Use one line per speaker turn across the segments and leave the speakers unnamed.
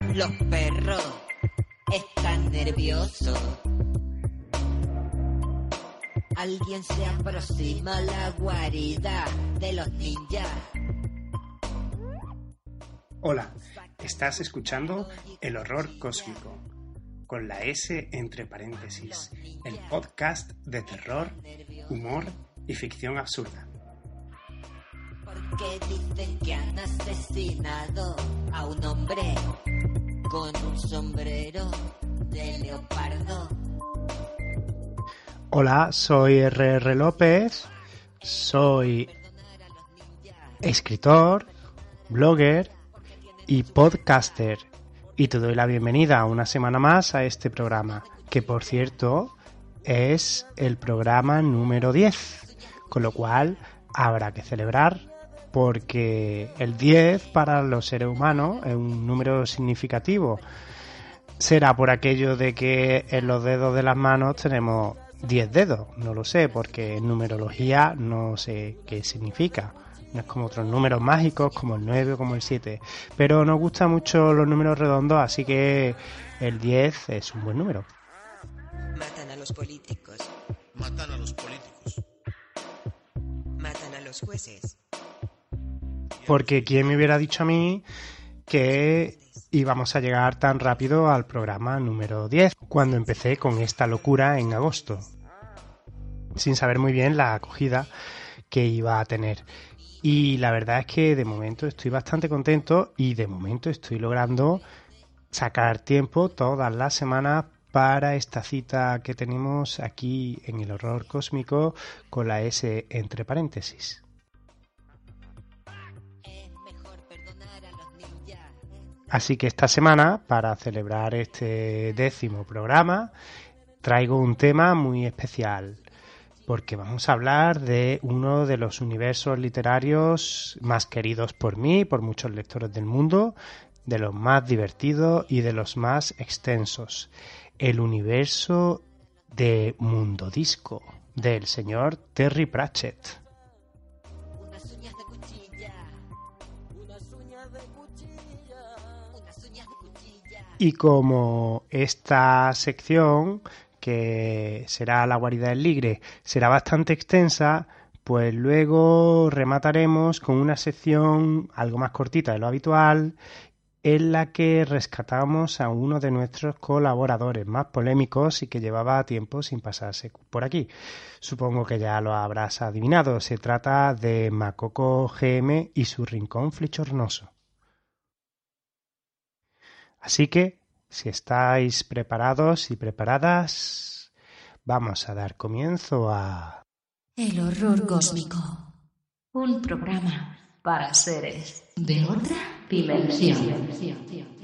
Los perros están nerviosos. Alguien se aproxima a la guarida de los ninjas.
Hola, estás escuchando El Horror Cósmico, con la S entre paréntesis, el podcast de terror, humor y ficción absurda.
Porque dicen que han asesinado un hombre con un sombrero de leopardo.
Hola, soy RR López, soy escritor, blogger y podcaster y te doy la bienvenida una semana más a este programa, que por cierto es el programa número 10, con lo cual habrá que celebrar porque el 10 para los seres humanos es un número significativo. Será por aquello de que en los dedos de las manos tenemos 10 dedos, no lo sé, porque en numerología no sé qué significa. No es como otros números mágicos, como el 9 o como el 7. Pero nos gustan mucho los números redondos, así que el 10 es un buen número.
Matan a los políticos,
Matan a los políticos.
matan a los jueces.
Porque quién me hubiera dicho a mí que íbamos a llegar tan rápido al programa número 10, cuando empecé con esta locura en agosto, sin saber muy bien la acogida que iba a tener. Y la verdad es que de momento estoy bastante contento y de momento estoy logrando sacar tiempo todas las semanas para esta cita que tenemos aquí en el horror cósmico con la S entre paréntesis. Así que esta semana, para celebrar este décimo programa, traigo un tema muy especial, porque vamos a hablar de uno de los universos literarios más queridos por mí, por muchos lectores del mundo, de los más divertidos y de los más extensos, el universo de Mundo Disco, del señor Terry Pratchett. Y como esta sección, que será la guarida del ligre, será bastante extensa, pues luego remataremos con una sección algo más cortita de lo habitual, en la que rescatamos a uno de nuestros colaboradores más polémicos y que llevaba tiempo sin pasarse por aquí. Supongo que ya lo habrás adivinado. Se trata de Macoco GM y su rincón flichornoso. Así que, si estáis preparados y preparadas, vamos a dar comienzo a...
El horror cósmico. Un programa para seres de otra 可
以买个肾阳肾阳肾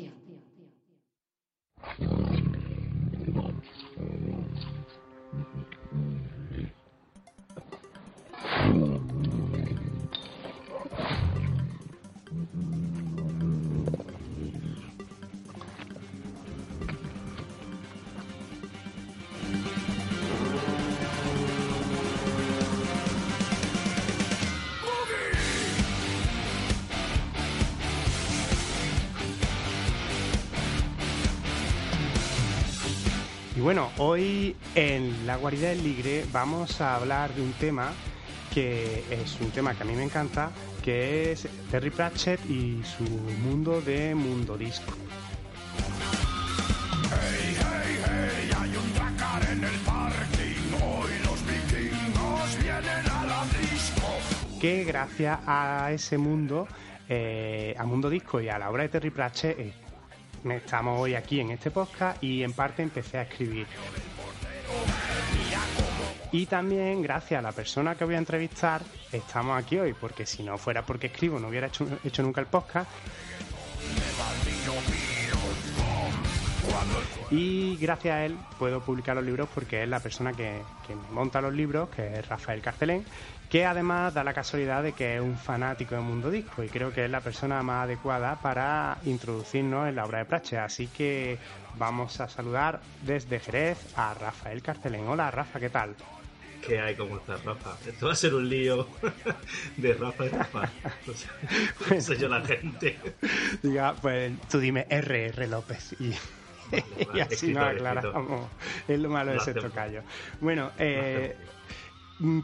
bueno, hoy en la guarida del ligre vamos a hablar de un tema que es un tema que a mí me encanta, que es Terry Pratchett y su mundo de mundo disco. Que gracias a ese mundo, eh, a Mundo Disco y a la obra de Terry Pratchett, estamos hoy aquí en este podcast y en parte empecé a escribir. Y también gracias a la persona que voy a entrevistar estamos aquí hoy, porque si no fuera porque escribo no hubiera hecho, hecho nunca el podcast. Y gracias a él puedo publicar los libros porque es la persona que, que me monta los libros, que es Rafael Carcelén, que además da la casualidad de que es un fanático del mundo disco y creo que es la persona más adecuada para introducirnos en la obra de Prache. Así que vamos a saludar desde Jerez a Rafael Carcelén. Hola Rafa, ¿qué tal?
¿Qué hay? ¿Cómo estás, Rafa? Esto va a ser un lío de Rafa y Rafa. No sé, yo la gente.
Diga, pues tú dime RR López y,
Vale, vale,
y así nos aclaramos. Es lo malo de ese tocayo. Bueno, eh,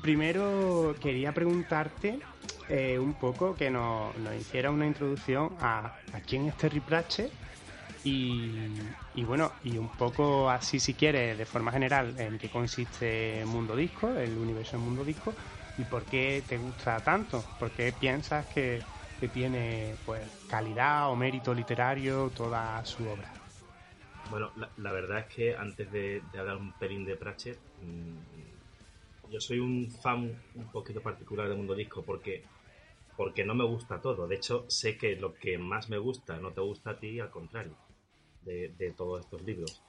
primero quería preguntarte eh, un poco que nos, nos hiciera una introducción a, a quién es Terry Pratchett y, y bueno, y un poco así si quieres, de forma general, en qué consiste Mundo Disco, el universo de Mundo Disco y por qué te gusta tanto, por qué piensas que, que tiene pues calidad o mérito literario toda su obra.
Bueno, la, verdad es que antes de, de hablar un pelín de Pratchett, mm, yo soy un fan un poquito particular de Mundo Disco porque porque no me gusta todo. De hecho, sé que lo que más me gusta no te gusta a ti, al contrario, de, de todos estos libros.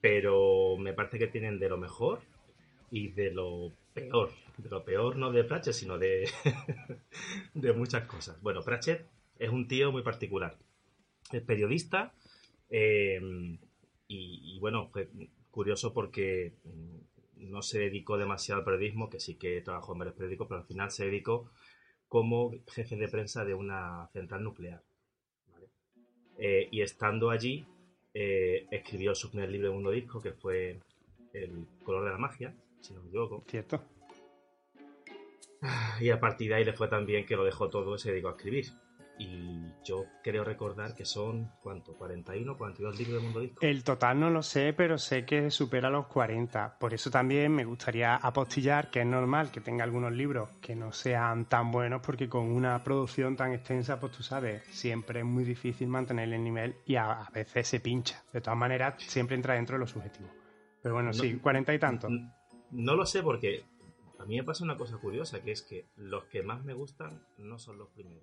Pero me parece que tienen de lo mejor y de lo peor. De lo peor no de Pratchett, sino de, de muchas cosas. Bueno, Pratchett es un tío muy particular. Es periodista eh, y, y, bueno, fue curioso porque mm, no se dedicó demasiado al periodismo, que sí que trabajó en varios periódicos, pero al final se dedicó como jefe de prensa de una central nuclear. ¿vale? Eh, y estando allí, eh, escribió su primer libro de Mundo Disco, que fue El color de la magia, si no me equivoco.
¿Cierto?
Y a partir de ahí le fue tan bien que lo dejó todo y se dedicó a escribir. Y yo creo recordar que son, ¿cuánto? ¿41, 42 libros de Mundo Disco?
El total no lo sé, pero sé que supera los 40. Por eso también me gustaría apostillar que es normal que tenga algunos libros que no sean tan buenos, porque con una producción tan extensa, pues tú sabes, siempre es muy difícil mantener el nivel y a, a veces se pincha. De todas maneras, siempre entra dentro de lo subjetivo. Pero bueno,
No-
sí, 40 y tanto.
N- No lo sé porque a mí me pasa una cosa curiosa, que es que los que más me gustan no son los primeros.